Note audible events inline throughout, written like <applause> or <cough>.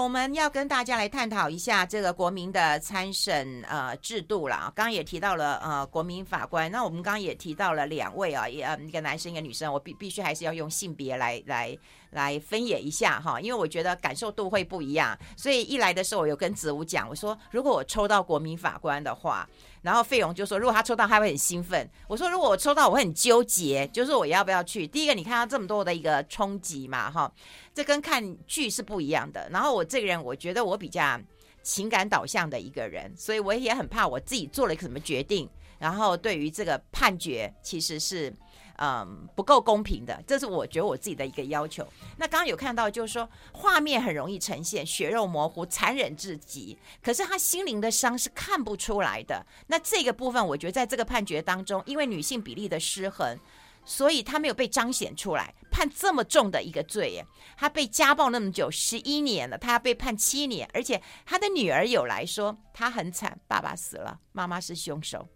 我们要跟大家来探讨一下这个国民的参审呃制度了。刚刚也提到了呃国民法官，那我们刚刚也提到了两位啊，也呃一个男生一个女生，我必必须还是要用性别来来来分野一下哈，因为我觉得感受度会不一样。所以一来的时候，我有跟子午讲，我说如果我抽到国民法官的话。然后费勇就说：“如果他抽到，他会很兴奋。”我说：“如果我抽到，我会很纠结，就是我要不要去？第一个，你看到这么多的一个冲击嘛，哈，这跟看剧是不一样的。然后我这个人，我觉得我比较情感导向的一个人，所以我也很怕我自己做了一个什么决定，然后对于这个判决其实是。”嗯，不够公平的，这是我觉得我自己的一个要求。那刚刚有看到，就是说画面很容易呈现血肉模糊、残忍至极，可是他心灵的伤是看不出来的。那这个部分，我觉得在这个判决当中，因为女性比例的失衡，所以他没有被彰显出来，判这么重的一个罪耶。他被家暴那么久，十一年了，他要被判七年，而且他的女儿有来说，他很惨，爸爸死了，妈妈是凶手。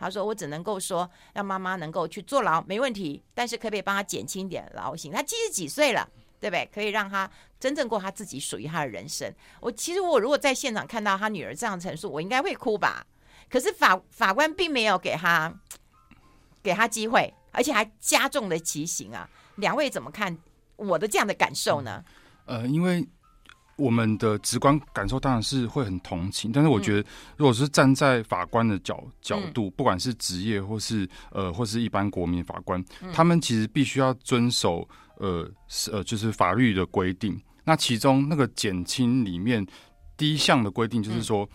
他说：“我只能够说，让妈妈能够去坐牢，没问题。但是可不可以帮他减轻点劳刑？他七十几岁了，对不对？可以让他真正过他自己属于他的人生。我其实我如果在现场看到他女儿这样陈述，我应该会哭吧。可是法法官并没有给他给他机会，而且还加重了其刑啊。两位怎么看我的这样的感受呢？呃，因为。”我们的直观感受当然是会很同情，但是我觉得，如果是站在法官的角角度，不管是职业或是呃或是一般国民法官，他们其实必须要遵守呃呃就是法律的规定。那其中那个减轻里面第一项的规定就是说。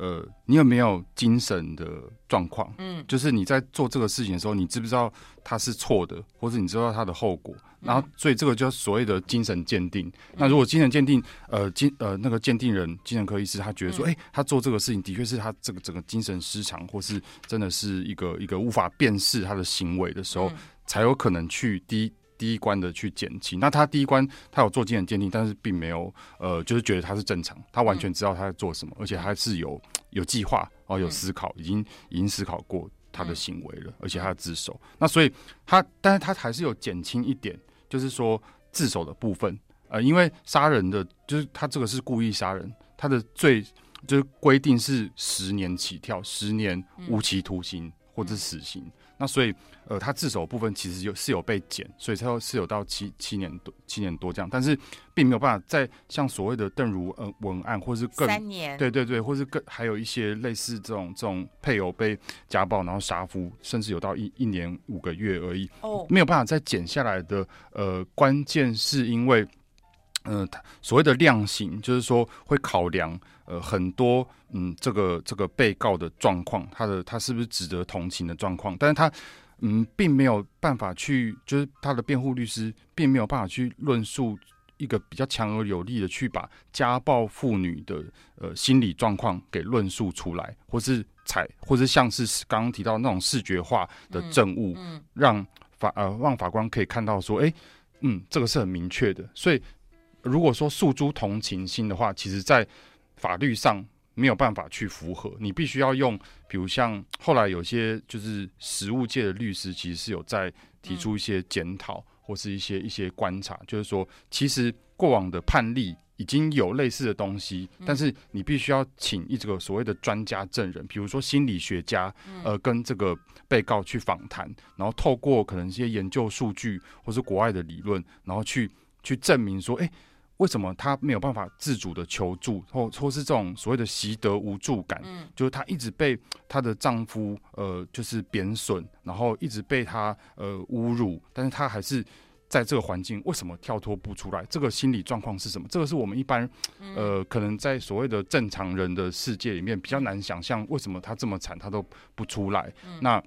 呃，你有没有精神的状况？嗯，就是你在做这个事情的时候，你知不知道他是错的，或者你知道他的后果？然后，所以这个叫所谓的精神鉴定。那如果精神鉴定，呃，精呃那个鉴定人，精神科医师，他觉得说，哎，他做这个事情的确是他这个整个精神失常，或是真的是一个一个无法辨识他的行为的时候，才有可能去第一。第一关的去减轻，那他第一关他有做精神鉴定，但是并没有呃，就是觉得他是正常，他完全知道他在做什么，而且他是有有计划哦，有思考，已经已经思考过他的行为了，而且他的自首。那所以他，但是他还是有减轻一点，就是说自首的部分，呃，因为杀人的，就是他这个是故意杀人，他的罪就是规定是十年起跳，十年无期徒刑或者死刑。那所以，呃，他自首部分其实有是有被减，所以他是有到七七年多七年多这样，但是并没有办法在像所谓的邓如呃文案，或是更三年，对对对，或是更还有一些类似这种这种配偶被家暴然后杀夫，甚至有到一一年五个月而已，哦，没有办法再减下来的。呃，关键是因为，呃，所谓的量刑，就是说会考量。呃，很多嗯，这个这个被告的状况，他的他是不是值得同情的状况？但是他嗯，并没有办法去，就是他的辩护律师并没有办法去论述一个比较强而有力的去把家暴妇女的呃心理状况给论述出来，或是采，或是像是刚刚提到那种视觉化的证物，嗯嗯、让法呃让法官可以看到说，哎，嗯，这个是很明确的。所以如果说诉诸同情心的话，其实在法律上没有办法去符合，你必须要用，比如像后来有些就是实务界的律师，其实是有在提出一些检讨或是一些一些观察，就是说，其实过往的判例已经有类似的东西，但是你必须要请一个所谓的专家证人，比如说心理学家，呃，跟这个被告去访谈，然后透过可能一些研究数据或是国外的理论，然后去去证明说，哎。为什么她没有办法自主的求助，或或是这种所谓的习得无助感？嗯，就是她一直被她的丈夫呃，就是贬损，然后一直被她呃侮辱，但是她还是在这个环境，为什么跳脱不出来？这个心理状况是什么？这个是我们一般呃，可能在所谓的正常人的世界里面比较难想象，为什么她这么惨，她都不出来？嗯，那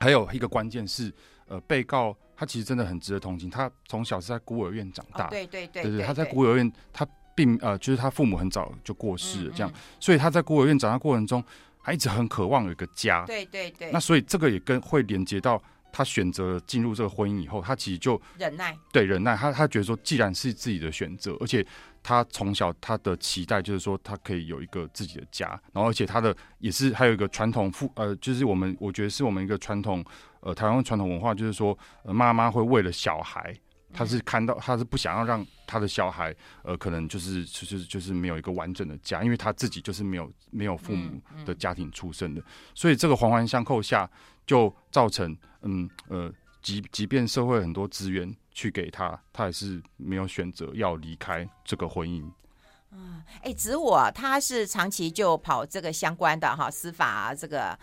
还有一个关键是，呃，被告。他其实真的很值得同情。他从小是在孤儿院长大，对对对，对对。他在孤儿院，他并呃，就是他父母很早就过世了，这样，所以他在孤儿院长大过程中，他一直很渴望有一个家。对对对。那所以这个也跟会连接到他选择进入这个婚姻以后，他其实就忍耐。对，忍耐。他他觉得说，既然是自己的选择，而且他从小他的期待就是说，他可以有一个自己的家，然后而且他的也是还有一个传统父呃，就是我们我觉得是我们一个传统。呃，台湾传统文化就是说，呃，妈妈会为了小孩她是看到她是不想要让她的小孩呃，可能就是就是就是没有一个完整的家，因为她自己就是没有没有父母的家庭出身的，所以这个环环相扣下，就造成嗯呃，即即便社会很多资源去给他，他还是没有选择要离开这个婚姻。嗯，哎，子我他是长期就跑这个相关的哈司法啊，这个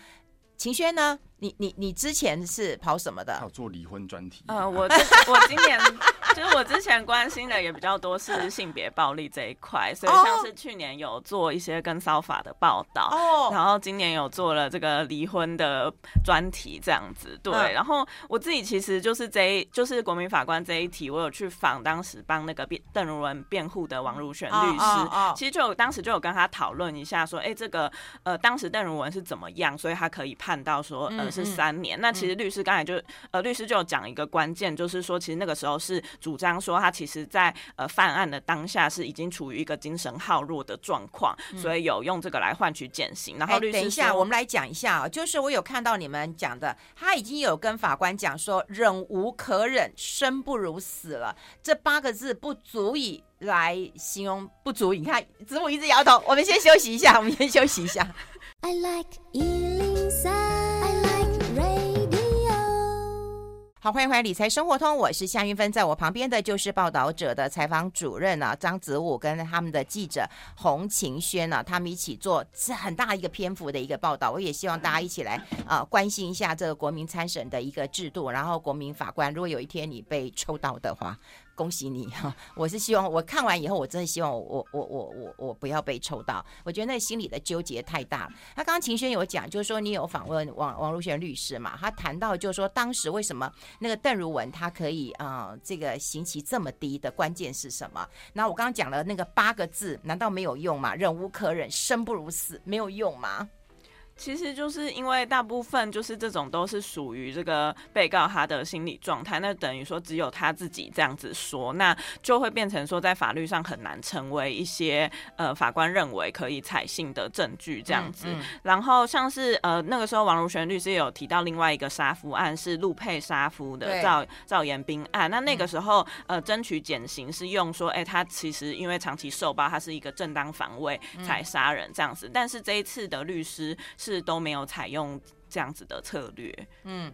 秦轩呢？你你你之前是跑什么的？跑做离婚专题。呃，我我今年 <laughs> 就是我之前关心的也比较多是性别暴力这一块，所以像是去年有做一些跟骚法的报道，哦，然后今年有做了这个离婚的专题这样子。对，嗯、然后我自己其实就是这一就是国民法官这一题，我有去访当时帮那个辩邓如文辩护的王如玄律师，哦哦哦、其实就有当时就有跟他讨论一下说，哎，这个呃当时邓如文是怎么样，所以他可以判到说呃。是三年。那其实律师刚才就呃，律师就有讲一个关键，就是说，其实那个时候是主张说，他其实在呃犯案的当下是已经处于一个精神耗弱的状况，所以有用这个来换取减刑。然后律师，等一下，我们来讲一下啊，就是我有看到你们讲的，他已经有跟法官讲说，忍无可忍，生不如死了，这八个字不足以来形容，不足以。你看子母一直摇头，我们先休息一下，我们先休息一下。I like 好，欢迎回来《理财生活通》，我是夏云芬，在我旁边的就是报道者的采访主任啊，张子武跟他们的记者洪晴轩啊，他们一起做是很大一个篇幅的一个报道。我也希望大家一起来啊、关心一下这个国民参审的一个制度，然后国民法官，如果有一天你被抽到的话。恭喜你 <laughs> 哈！我是希望我看完以后，我真的希望我我我我我不要被抽到。我觉得那心里的纠结太大。他刚刚秦轩有讲，就是说你有访问王王如玄律师嘛？他谈到就是说当时为什么那个邓如文他可以啊、这个刑期这么低的关键是什么？那我刚刚讲了那个八个字，难道没有用吗？忍无可忍，生不如死，没有用吗？其实就是因为大部分就是这种都是属于这个被告他的心理状态，那等于说只有他自己这样子说，那就会变成说在法律上很难成为一些呃法官认为可以采信的证据这样子。嗯嗯、然后像是呃那个时候王如玄律师有提到另外一个杀夫案是陆佩杀夫的赵赵延斌案，那那个时候呃争取减刑是用说，哎他其实因为长期受暴，他是一个正当防卫才杀人这样子，但是这一次的律师是。是都没有采用这样子的策略，嗯，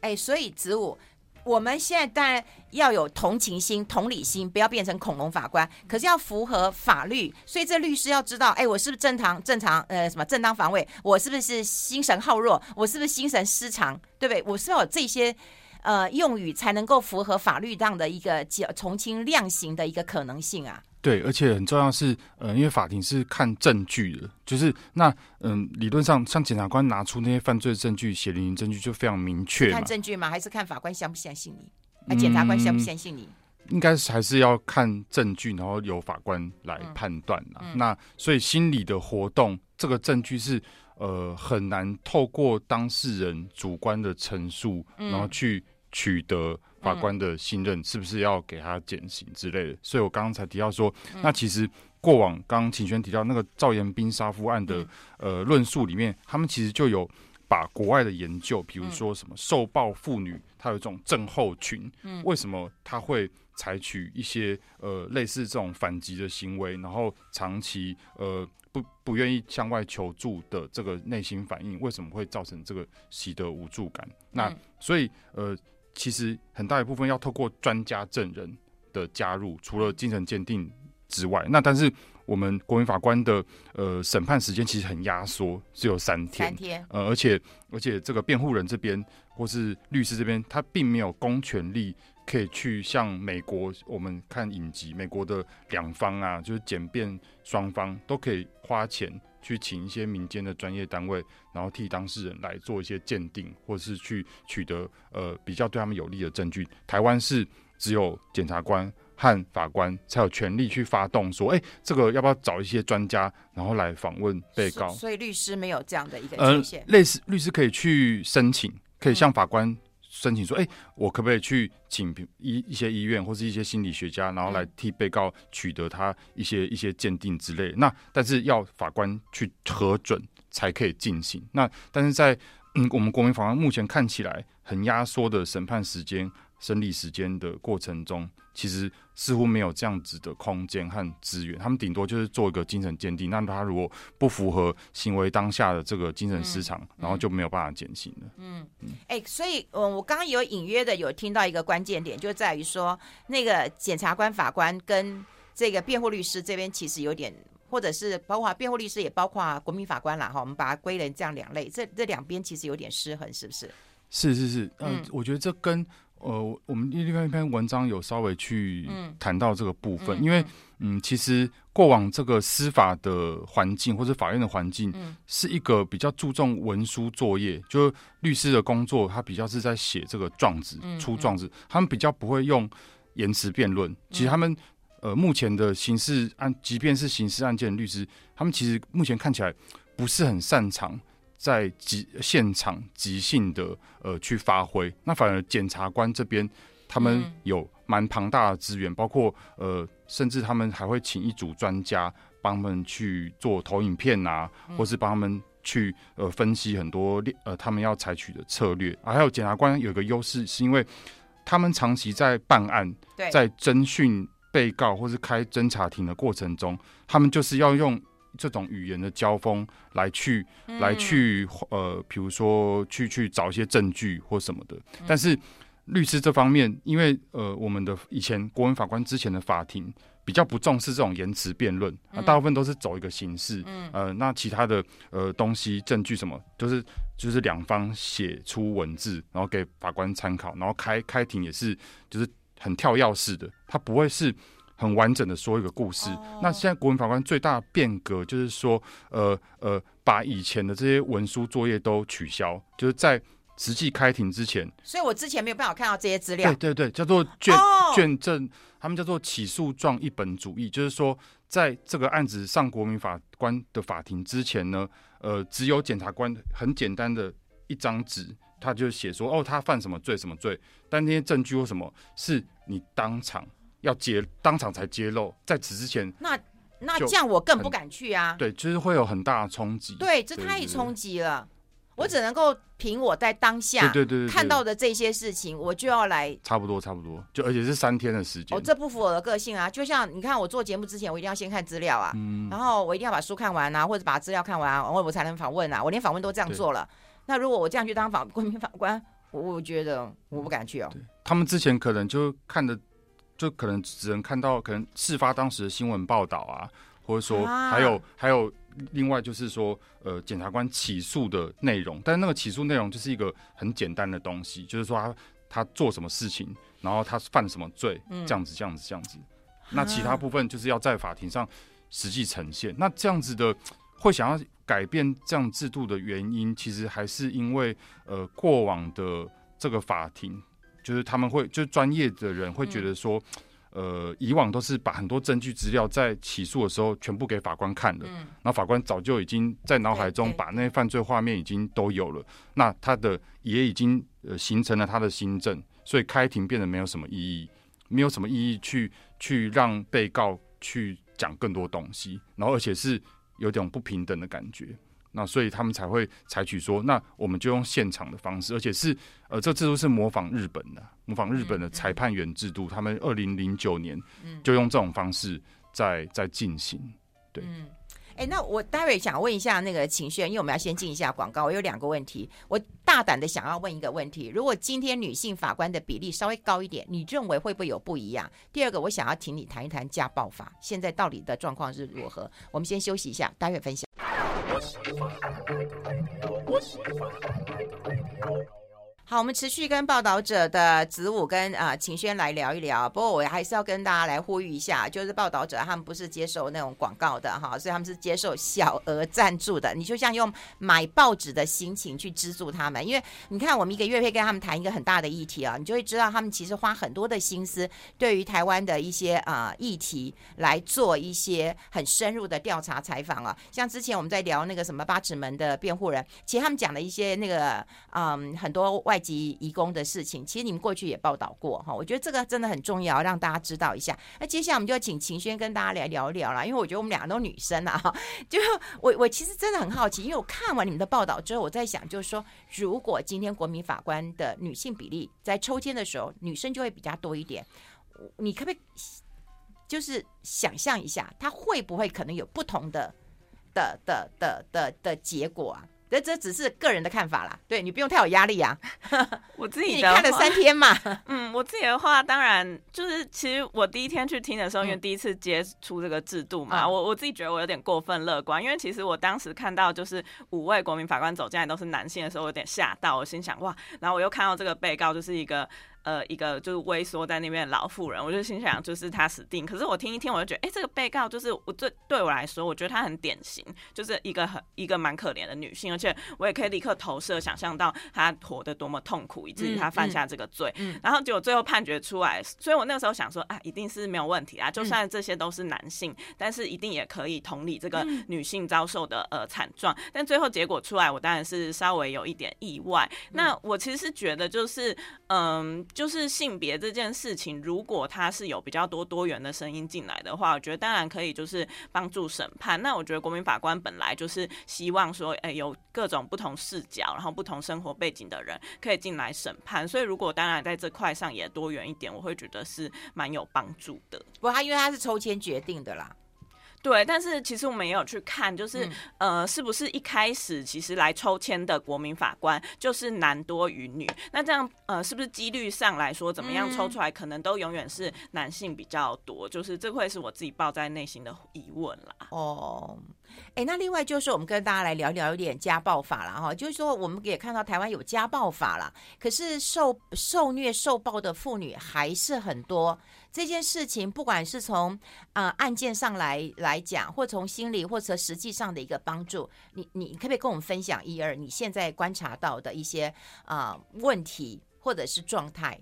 哎，所以子午，我们现在当然要有同情心、同理心，不要变成恐龙法官，可是要符合法律，所以这律师要知道，哎，我是不是正常、正常，呃，什么正当防卫？我是不是心神耗弱？我是不是精神失常？对不对？我是要有这些呃用语，才能够符合法律这样的一个从轻量刑的一个可能性啊。对，而且很重要是，呃，因为法庭是看证据的，就是那，嗯、呃，理论上像检察官拿出那些犯罪证据、血淋淋证据就非常明确。看证据吗？还是看法官相不相信你？那检察官相不相信你？嗯、应该是还是要看证据，然后由法官来判断、嗯嗯、那所以心理的活动，这个证据是呃很难透过当事人主观的陈述，然后去取得。法官的信任是不是要给他减刑之类的？所以我刚刚才提到说，那其实过往刚刚晴轩提到那个赵延斌杀夫案的呃论述里面，他们其实就有把国外的研究，比如说什么受暴妇女，她有这种症候群，为什么她会采取一些呃类似这种反击的行为，然后长期呃不不愿意向外求助的这个内心反应，为什么会造成这个习得无助感？那所以呃。其实很大一部分要透过专家证人的加入，除了精神鉴定之外，那但是我们国民法官的呃审判时间其实很压缩，只有三天。三天。呃，而且而且这个辩护人这边或是律师这边，他并没有公权力可以去像美国我们看影集，美国的两方啊，就是检辩双方都可以花钱。去请一些民间的专业单位，然后替当事人来做一些鉴定，或是去取得呃比较对他们有利的证据。台湾是只有检察官和法官才有权利去发动说，哎，这个要不要找一些专家，然后来访问被告？所以律师没有这样的一个权限。呃，类似律师可以去申请，可以向法官。申请说，哎、我可不可以去请一一些医院或是一些心理学家，然后来替被告取得他一些一些鉴定之类。那但是要法官去核准才可以进行。那但是在嗯，我们国民法官目前看起来很压缩的审判时间，审理时间的过程中，其实似乎没有这样子的空间和资源。他们顶多就是做一个精神鉴定，那他如果不符合行为当下的这个精神失常，嗯、然后就没有办法减刑了。嗯嗯，哎、欸，所以，嗯，我刚刚有隐约的有听到一个关键点，就在于说，那个检察官、法官跟这个辩护律师这边其实有点。或者是包括辩护律师，也包括国民法官啦，哈，我们把它归类这样两类，这这两边其实有点失衡，是不是？是是是，嗯、呃，我觉得这跟呃，我们另外一篇文章有稍微去谈到这个部分，嗯、因为嗯，其实过往这个司法的环境或者法院的环境，是一个比较注重文书作业，就是律师的工作，他比较是在写这个状子、出状子，他们比较不会用言辞辩论，其实他们。呃，目前的刑事案，即便是刑事案件的律师，他们其实目前看起来不是很擅长在即现场即兴的呃去发挥。那反而检察官这边，他们有蛮庞大的资源，包括呃，甚至他们还会请一组专家帮他们去做投影片啊，或是帮他们去呃分析很多呃他们要采取的策略。啊，还有检察官有一个优势，是因为他们长期在办案，在侦讯。被告或是开侦查庭的过程中，他们就是要用这种语言的交锋来去、嗯、来去呃，比如说去去找一些证据或什么的。但是律师这方面，因为呃，我们的以前国文法官之前的法庭比较不重视这种言辞辩论，啊，大部分都是走一个形式，嗯、呃，那其他的呃东西证据什么，就是就是两方写出文字，然后给法官参考，然后开开庭也是就是。很跳跃式的，他不会是很完整的说一个故事。Oh. 那现在国民法官最大的变革就是说，呃呃，把以前的这些文书作业都取消，就是在实际开庭之前。所以我之前没有办法看到这些资料。对对对，叫做卷、oh. 卷证，他们叫做起诉状一本主义，就是说，在这个案子上国民法官的法庭之前呢，呃，只有检察官很简单的一张纸。他就写说，哦，他犯什么罪，什么罪？但那些证据或什么，是你当场要揭，当场才揭露，在此之前，那那这样我更不敢去啊。对，就是会有很大的冲击。对，这太冲击了。我只能够凭我在当下对对对看到的这些事情，我就要来。差不多，差不多，就而且是三天的时间。哦，这不符合我的个性啊！就像你看，我做节目之前，我一定要先看资料啊，嗯、然后我一定要把书看完啊，或者把资料看完，然后我才能访问啊。我连访问都这样做了。那如果我这样去当法 <laughs> 国民法官，我我觉得我不敢去哦。他们之前可能就看的，就可能只能看到可能事发当时的新闻报道啊，或者说还有、啊、还有另外就是说，呃，检察官起诉的内容，但是那个起诉内容就是一个很简单的东西，就是说他他做什么事情，然后他犯什么罪，嗯、这样子这样子这样子。那其他部分就是要在法庭上实际呈现。那这样子的会想要。改变这样制度的原因，其实还是因为呃过往的这个法庭，就是他们会就是专业的人会觉得说，呃以往都是把很多证据资料在起诉的时候全部给法官看的，然后法官早就已经在脑海中把那些犯罪画面已经都有了，那他的也已经呃形成了他的新证，所以开庭变得没有什么意义，没有什么意义去去让被告去讲更多东西，然后而且是。有点不平等的感觉，那所以他们才会采取说，那我们就用现场的方式，而且是呃，这制度是模仿日本的，模仿日本的裁判员制度，嗯嗯、他们二零零九年就用这种方式在在进行，对。嗯哎，那我待会想问一下那个晴轩，因为我们要先进一下广告。我有两个问题，我大胆的想要问一个问题：如果今天女性法官的比例稍微高一点，你认为会不会有不一样？第二个，我想要请你谈一谈家暴法，现在到底的状况是如何？我们先休息一下，待会分享。我喜欢爱的 the fuck? 自由好，我们持续跟报道者的子午跟啊晴轩来聊一聊。不过我还是要跟大家来呼吁一下，就是报道者他们不是接受那种广告的哈，所以他们是接受小额赞助的。你就像用买报纸的心情去资助他们，因为你看我们一个月会跟他们谈一个很大的议题啊，你就会知道他们其实花很多的心思，对于台湾的一些啊议题来做一些很深入的调查采访啊。像之前我们在聊那个什么八尺门的辩护人，其实他们讲的一些那个嗯很多外。籍移工的事情，其实你们过去也报道过哈。我觉得这个真的很重要，让大家知道一下。那接下来我们就请晴轩跟大家来聊一聊了，因为我觉得我们两个都女生啊，<laughs> 就我我其实真的很好奇，因为我看完你们的报道之后，我在想，就是说，如果今天国民法官的女性比例在抽签的时候，女生就会比较多一点，你可不可以就是想象一下，她会不会可能有不同的的的的的的结果啊？这这只是个人的看法啦，对，你不用太有压力啊。<laughs> 我自己你看了三天嘛，<laughs> 嗯，我自己的话，当然就是其实我第一天去听的时候，因为第一次接触这个制度嘛，嗯、我我自己觉得我有点过分乐观，因为其实我当时看到就是五位国民法官走进来都是男性的时候，我有点吓到，我心想哇，然后我又看到这个被告就是一个。呃，一个就是萎缩在那边的老妇人，我就心想，就是他死定。可是我听一听，我就觉得，哎、欸，这个被告就是我对对我来说，我觉得她很典型，就是一个很一个蛮可怜的女性，而且我也可以立刻投射想象到她活得多么痛苦，以至于她犯下这个罪。嗯嗯、然后结果最后判决出来，所以我那个时候想说，啊，一定是没有问题啊，就算这些都是男性，嗯、但是一定也可以同理这个女性遭受的呃惨状。但最后结果出来，我当然是稍微有一点意外。那我其实是觉得，就是嗯。就是性别这件事情，如果它是有比较多多元的声音进来的话，我觉得当然可以，就是帮助审判。那我觉得国民法官本来就是希望说，哎，有各种不同视角，然后不同生活背景的人可以进来审判。所以如果当然在这块上也多元一点，我会觉得是蛮有帮助的。不过他因为他是抽签决定的啦。对，但是其实我们也有去看，就是、嗯、呃，是不是一开始其实来抽签的国民法官就是男多于女？那这样呃，是不是几率上来说，怎么样抽出来，可能都永远是男性比较多？嗯、就是这会是我自己抱在内心的疑问啦。哦，哎，那另外就是我们跟大家来聊聊一点家暴法了哈，就是说我们也看到台湾有家暴法了，可是受受虐受暴的妇女还是很多。这件事情，不管是从啊、案件上来来讲，或从心理或者实际上的一个帮助，你你可不可以跟我们分享一二你现在观察到的一些啊、问题或者是状态？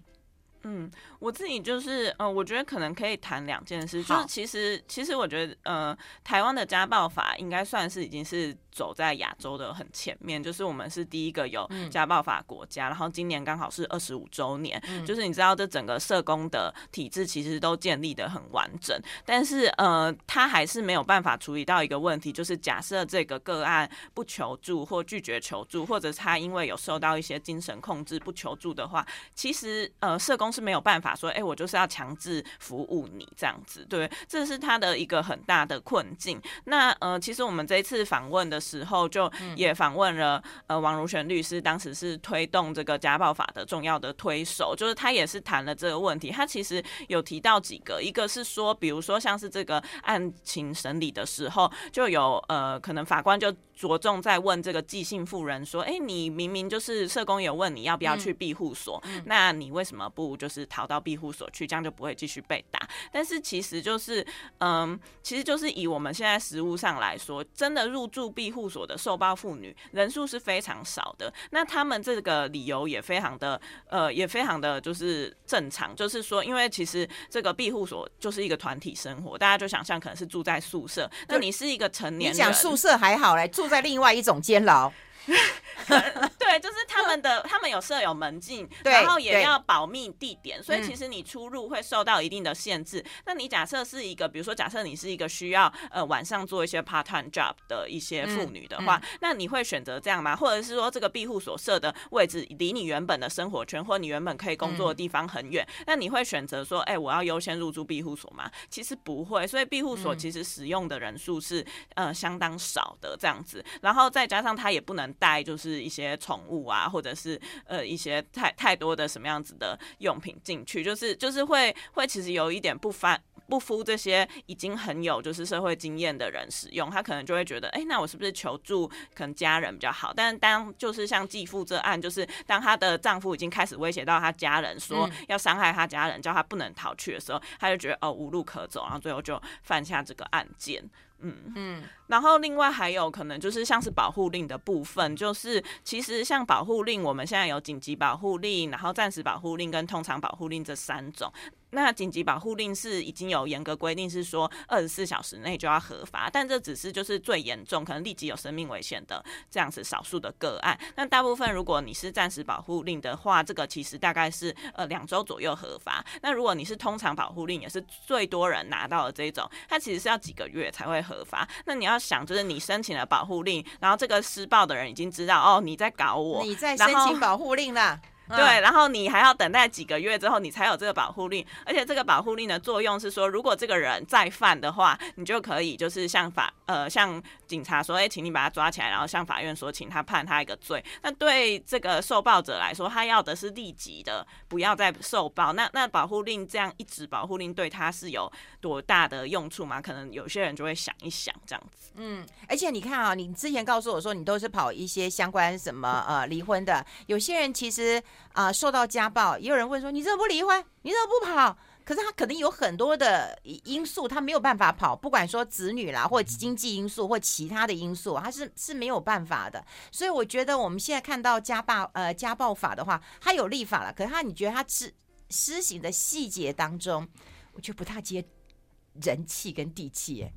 嗯，我自己就是呃，我觉得可能可以谈两件事，就是其实其实我觉得呃，台湾的家暴法应该算是已经是。走在亚洲的很前面，就是我们是第一个有家暴法国家，嗯、然后今年刚好是二十五周年，嗯、就是你知道这整个社工的体制其实都建立的很完整，但是呃，他还是没有办法处理到一个问题，就是假设这个个案不求助或拒绝求助，或者他因为有受到一些精神控制不求助的话，其实呃，社工是没有办法说，哎、欸，我就是要强制服务你这样子，对，这是他的一个很大的困境。那呃，其实我们这一次访问的。时候就也访问了呃王如玄律师，当时是推动这个家暴法的重要的推手，就是他也是谈了这个问题。他其实有提到几个，一个是说，比如说像是这个案情审理的时候，就有呃可能法官就着重在问这个寄信妇人说，哎，你明明就是社工有问你要不要去庇护所，嗯、那你为什么不就是逃到庇护所去，这样就不会继续被打？但是其实就是嗯，其实就是以我们现在实物上来说，真的入住庇护。护所的受暴妇女人数是非常少的，那他们这个理由也非常的呃，也非常的就是正常，就是说，因为其实这个庇护所就是一个团体生活，大家就想象可能是住在宿舍，那你是一个成年人，你讲宿舍还好嘞，住在另外一种监牢。<laughs> 对，就是他们的，他们有设有门禁，然后也要保密地点，所以其实你出入会受到一定的限制。那你假设是一个，比如说假设你是一个需要呃晚上做一些 part time job 的一些妇女的话，那你会选择这样吗？或者是说这个庇护所设的位置离你原本的生活圈或你原本可以工作的地方很远，那你会选择说，哎，我要优先入住庇护所吗？其实不会，所以庇护所其实使用的人数是呃相当少的这样子，然后再加上它也不能。带就是一些宠物啊，或者是呃一些太太多的什么样子的用品进去，就是就是会会其实有一点不翻不敷这些已经很有就是社会经验的人使用，他可能就会觉得，哎、欸，那我是不是求助可能家人比较好？但是当就是像继父这案，就是当她的丈夫已经开始威胁到她家人，说要伤害她家人，叫她不能逃去的时候，她就觉得哦无路可走，然后最后就犯下这个案件。嗯嗯，然后另外还有可能就是像是保护令的部分，就是其实像保护令，我们现在有紧急保护令，然后暂时保护令跟通常保护令这三种。那紧急保护令是已经有严格规定，是说二十四小时内就要核发，但这只是就是最严重，可能立即有生命危险的这样子少数的个案。那大部分如果你是暂时保护令的话，这个其实大概是呃两周左右核发。那如果你是通常保护令，也是最多人拿到的这种，它其实是要几个月才会核发。那你要想，就是你申请了保护令，然后这个施暴的人已经知道哦你在搞我，你在申请保护令啦。<laughs> 对，然后你还要等待几个月之后，你才有这个保护令。而且这个保护令的作用是说，如果这个人再犯的话，你就可以就是向法呃像警察说，哎，请你把他抓起来，然后向法院说，请他判他一个罪。那对这个受暴者来说，他要的是立即的，不要再受暴。那那保护令这样一纸保护令对他是有多大的用处吗？可能有些人就会想一想这样子。嗯，而且你看啊，你之前告诉我说你都是跑一些相关什么呃离婚的，有些人其实。啊、受到家暴，也有人问说：“你怎么不离婚？你怎么不跑？”可是他可能有很多的因素，他没有办法跑，不管说子女啦，或经济因素，或其他的因素，他是是没有办法的。所以我觉得我们现在看到家暴呃家暴法的话，他有立法了，可是他你觉得他施施行的细节当中，我觉得不太接人气跟地气耶。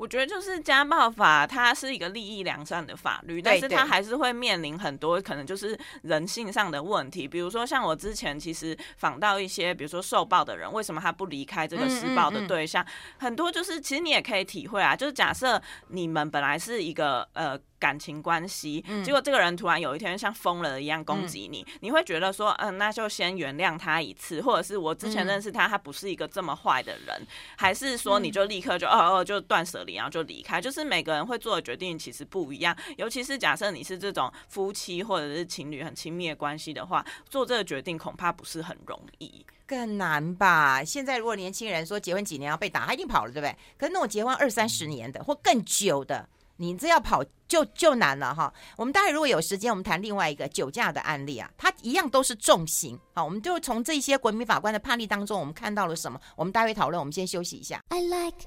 我觉得就是家暴法，它是一个利益良善的法律，但是它还是会面临很多可能就是人性上的问题。比如说，像我之前其实访到一些，比如说受暴的人，为什么他不离开这个施暴的对象？很多就是其实你也可以体会啊，就是假设你们本来是一个呃。感情关系，嗯结果这个人突然有一天像疯了一样攻击你，嗯，你会觉得说，嗯，那就先原谅他一次，或者是我之前认识他，他不是一个这么坏的人，还是说你就立刻就哦哦就断舍离，然后就离开？就是每个人会做的决定其实不一样，尤其是假设你是这种夫妻或者是情侣很亲密的关系的话，做这个决定恐怕不是很容易，更难吧？现在如果年轻人说结婚几年要被打，他一定跑了，对不对？可是那种结婚二三十年的或更久的。你这要跑就就难了哈。我们待会如果有时间，我们谈另外一个酒驾的案例啊，它一样都是重刑。好，我们就从这些国民法官的判例当中，我们看到了什么？我们待会讨论。我们先休息一下。I like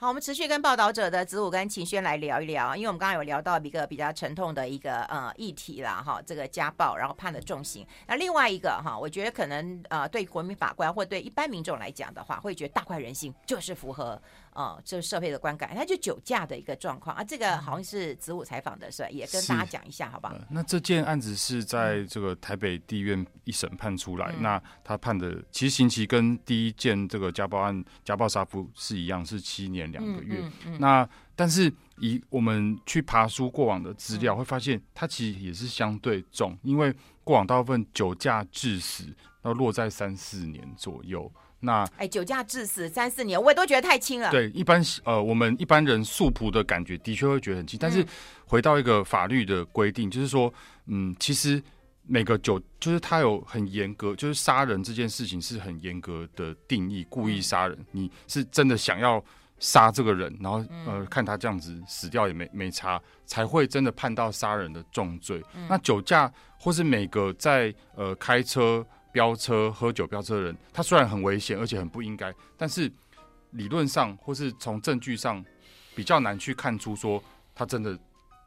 好，我们持续跟报道者的子午跟秦轩来聊一聊，因为我们刚刚有聊到一个比较沉痛的一个呃议题啦，哈，这个家暴，然后判了重刑。那另外一个哈，我觉得可能呃对国民法官或对一般民众来讲的话，会觉得大快人心，就是符合。哦，这个社会的观感，它就酒驾的一个状况啊，这个好像是子午采访的是吧？也跟大家讲一下，好不好？呃，那这件案子是在这个台北地院一审判出来，嗯，那他判的其实刑期跟第一件这个家暴案家暴杀夫是一样，是七年两个月。那但是以我们去爬书过往的资料，会发现它其实也是相对重，因为过往大部分酒驾致死要落在三四年左右。那哎，酒驾致死三四年，我也都觉得太轻了。对，一般呃，我们一般人素朴的感觉的确会觉得很轻，但是回到一个法律的规定，就是说，嗯，其实每个酒就是它有很严格，就是杀人这件事情是很严格的定义，故意杀人，你是真的想要杀这个人，然后呃，看他这样子死掉也没没差，才会真的判到杀人的重罪。那酒驾或是每个在呃开车。飙车、喝酒飙车的人，他虽然很危险，而且很不应该，但是理论上或是从证据上比较难去看出说他真的，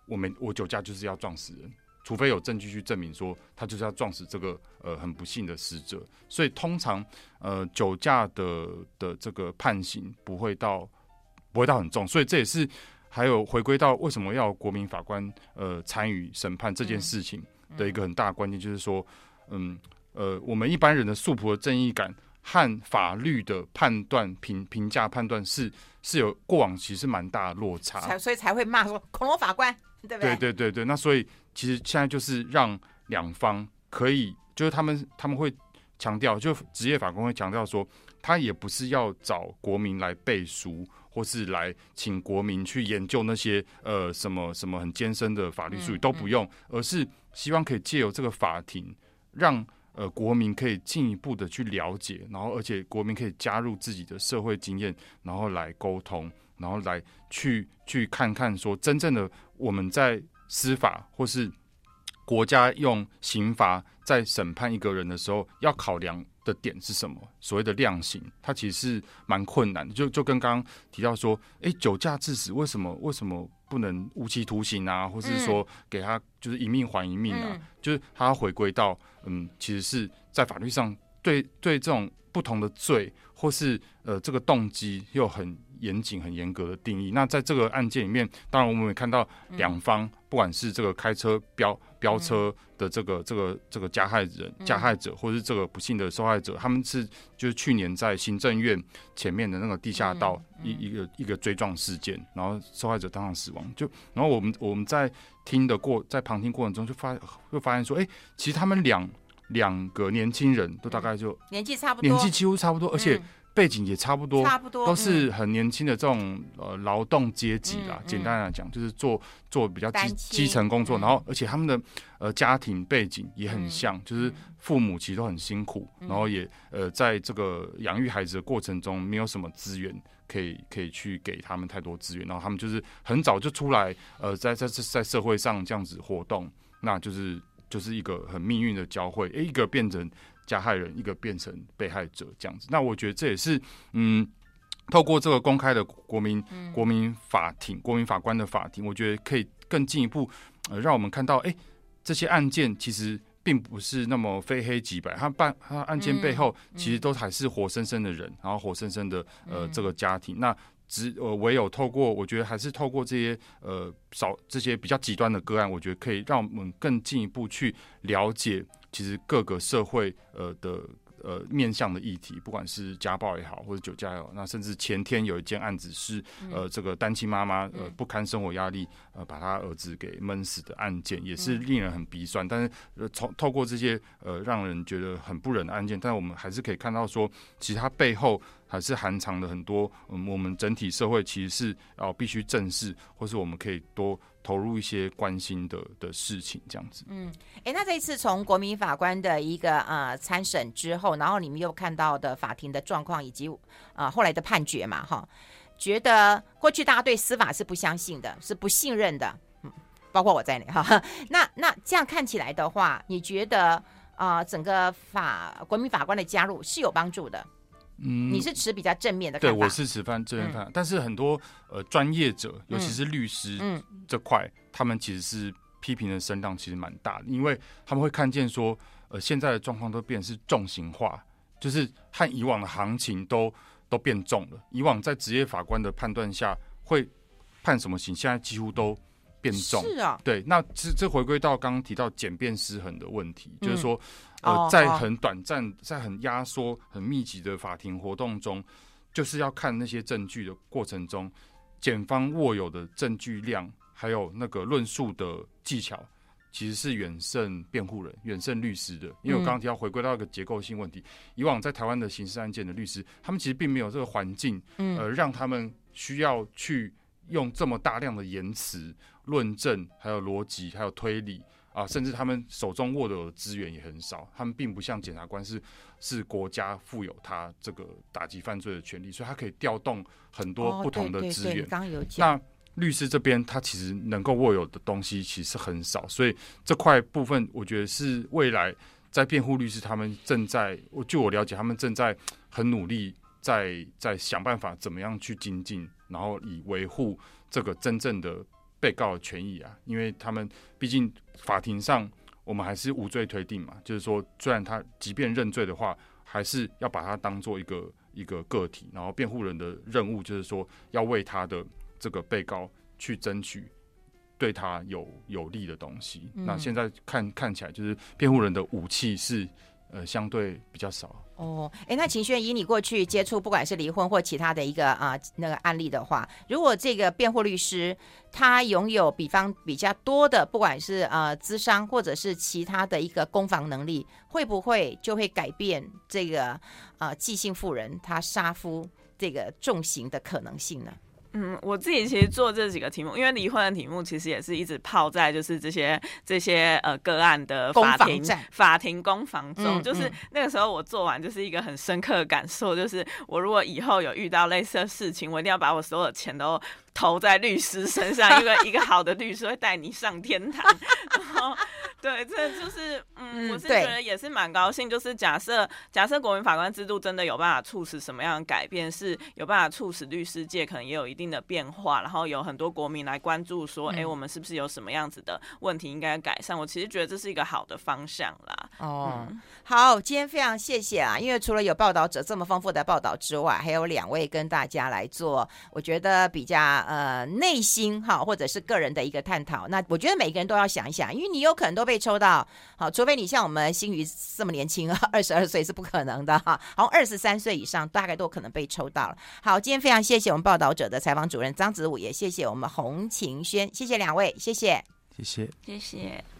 我们我酒驾就是要撞死人，除非有证据去证明说他就是要撞死这个呃很不幸的死者。所以通常呃酒驾的的这个判刑不会到不会到很重，所以这也是还有回归到为什么要国民法官呃参与审判这件事情的一个很大的关键，就是说嗯。呃，我们一般人的素朴的正义感和法律的判断评评价判断是是有过往其实蛮大的落差，所以才会骂说恐龙法官，对不对？对对对对，那所以其实现在就是让两方可以，就是他们他们会强调，就职业法官会强调说，他也不是要找国民来背书，或是来请国民去研究那些呃什么什么很艰深的法律术语、嗯、都不用、嗯，而是希望可以借由这个法庭让。呃，国民可以进一步的去了解，然后而且国民可以加入自己的社会经验，然后来沟通，然后来去去看看说，真正的我们在司法或是国家用刑罚在审判一个人的时候，要考量的点是什么？所谓的量刑，它其实是蛮困难的。就就跟刚刚提到说，哎，酒驾致死，为什么为什么不能无期徒刑啊？或是说给他就是一命还一命啊？嗯、就是他要回归到，嗯，其实是在法律上对对这种不同的罪，或是呃这个动机又很。严谨、很严格的定义。那在这个案件里面，当然我们也看到两方，不管是这个开车飙飙车的这个这个这个加害人、加害者，或是这个不幸的受害者，他们是就是去年在行政院前面的那个地下道一一个一个追撞事件，然后受害者当场死亡。就然后我们我们在听的过在旁听过程中就发会发现说，哎，其实他们两两个年轻人都大概就年纪差不多，年纪几乎差不多，而且。背景也差不多，差不多都是很年轻的这种呃劳动阶级啦。简单来讲，就是做做比较基基层工作，嗯、然后而且他们的呃家庭背景也很像，嗯、就是父母其实都很辛苦，嗯、然后也呃在这个养育孩子的过程中没有什么资源可以可以去给他们太多资源，然后他们就是很早就出来呃在在在在社会上这样子活动，那就是就是一个很命运的交汇，诶，一个变成。加害人一个变成被害者这样子，那我觉得这也是嗯，透过这个公开的国民、嗯、国民法庭、国民法官的法庭，我觉得可以更进一步呃，让我们看到，哎、欸，这些案件其实并不是那么非黑即白，他办他案件背后其实都还是活生生的人，嗯、然后活生生的呃这个家庭。那只呃唯有透过，我觉得还是透过这些呃少这些比较极端的个案，我觉得可以让我们更进一步去了解。其实各个社会呃的呃面向的议题，不管是家暴也好，或者酒驾也好，那甚至前天有一件案子是呃这个单亲妈妈呃不堪生活压力呃把她儿子给闷死的案件，也是令人很鼻酸。但是呃从透过这些呃让人觉得很不忍的案件，但我们还是可以看到说，其实它背后还是含藏了很多嗯我们整体社会其实是要必须正视，或是我们可以多。投入一些关心的的事情，这样子。嗯，哎、那这一次从国民法官的一个呃参审之后，然后你们又看到的法庭的状况以及啊、后来的判决嘛，哈，觉得过去大家对司法是不相信的，是不信任的，嗯，包括我在内哈。<laughs> 那那这样看起来的话，你觉得啊、整个法国民法官的加入是有帮助的？嗯，你是持比较正面的看法，对，我是持翻正面看法，嗯、但是很多呃专业者，尤其是律师这块，嗯、他们其实是批评的声浪其实蛮大的，因为他们会看见说，呃，现在的状况都变成是重型化，就是和以往的行情都都变重了。以往在职业法官的判断下会判什么刑，现在几乎都变重。是啊，对，那这这回归到刚刚提到简便失衡的问题，嗯、就是说。呃，在很短暂、在很压缩、很密集的法庭活动中，就是要看那些证据的过程中，检方握有的证据量，还有那个论述的技巧，其实是远胜辩护人、远胜律师的。因为我刚刚提到，回归到一个结构性问题，以往在台湾的刑事案件的律师，他们其实并没有这个环境，呃，让他们需要去用这么大量的言辞、论证，还有逻辑，还有推理。啊，甚至他们手中握有的资源也很少，他们并不像检察官是是国家赋有他这个打击犯罪的权利，所以他可以调动很多不同的资源。刚有讲，那律师这边他其实能够握有的东西其实很少，所以这块部分我觉得是未来在辩护律师他们正在，我据我了解，他们正在很努力在在想办法怎么样去精进，然后以维护这个真正的。被告的权益啊，因为他们毕竟法庭上，我们还是无罪推定嘛。就是说，虽然他即便认罪的话，还是要把他当做一个一个个体。然后，辩护人的任务就是说，要为他的这个被告去争取对他有有利的东西。嗯、那现在看看起来，就是辩护人的武器是。呃，相对比较少哦。哎、那秦轩，以你过去接触，不管是离婚或其他的一个啊、那个案例的话，如果这个辩护律师他拥有比方比较多的，不管是呃资商或者是其他的一个攻防能力，会不会就会改变这个啊即性妇人她杀夫这个重刑的可能性呢？嗯，我自己其实做这几个题目，因为离婚的题目其实也是一直泡在就是这些这些呃个案的法庭法庭攻防中，嗯、就是那个时候我做完就是一个很深刻的感受，就是我如果以后有遇到类似的事情，我一定要把我所有的钱都投在律师身上，因为一个好的律师会带你上天堂。然后对，这就是嗯，嗯，我是觉得也是蛮高兴。就是假设假设国民法官制度真的有办法促使什么样的改变，是有办法促使律师界可能也有一定的变化，然后有很多国民来关注说，哎、嗯，我们是不是有什么样子的问题应该改善？我其实觉得这是一个好的方向啦。哦、嗯，好，今天非常谢谢啊，因为除了有报道者这么丰富的报道之外，还有两位跟大家来做，我觉得比较呃内心哈，或者是个人的一个探讨。那我觉得每个人都要想一想，因为你有可能都被。抽到，好，除非你像我们新宇这么年轻，二十二岁是不可能的哈。好，二十三岁以上大概都可能被抽到了。好，今天非常谢谢我们报道者的采访主任张子武，也谢谢我们洪晴轩，谢谢两位，谢谢，谢谢，谢谢。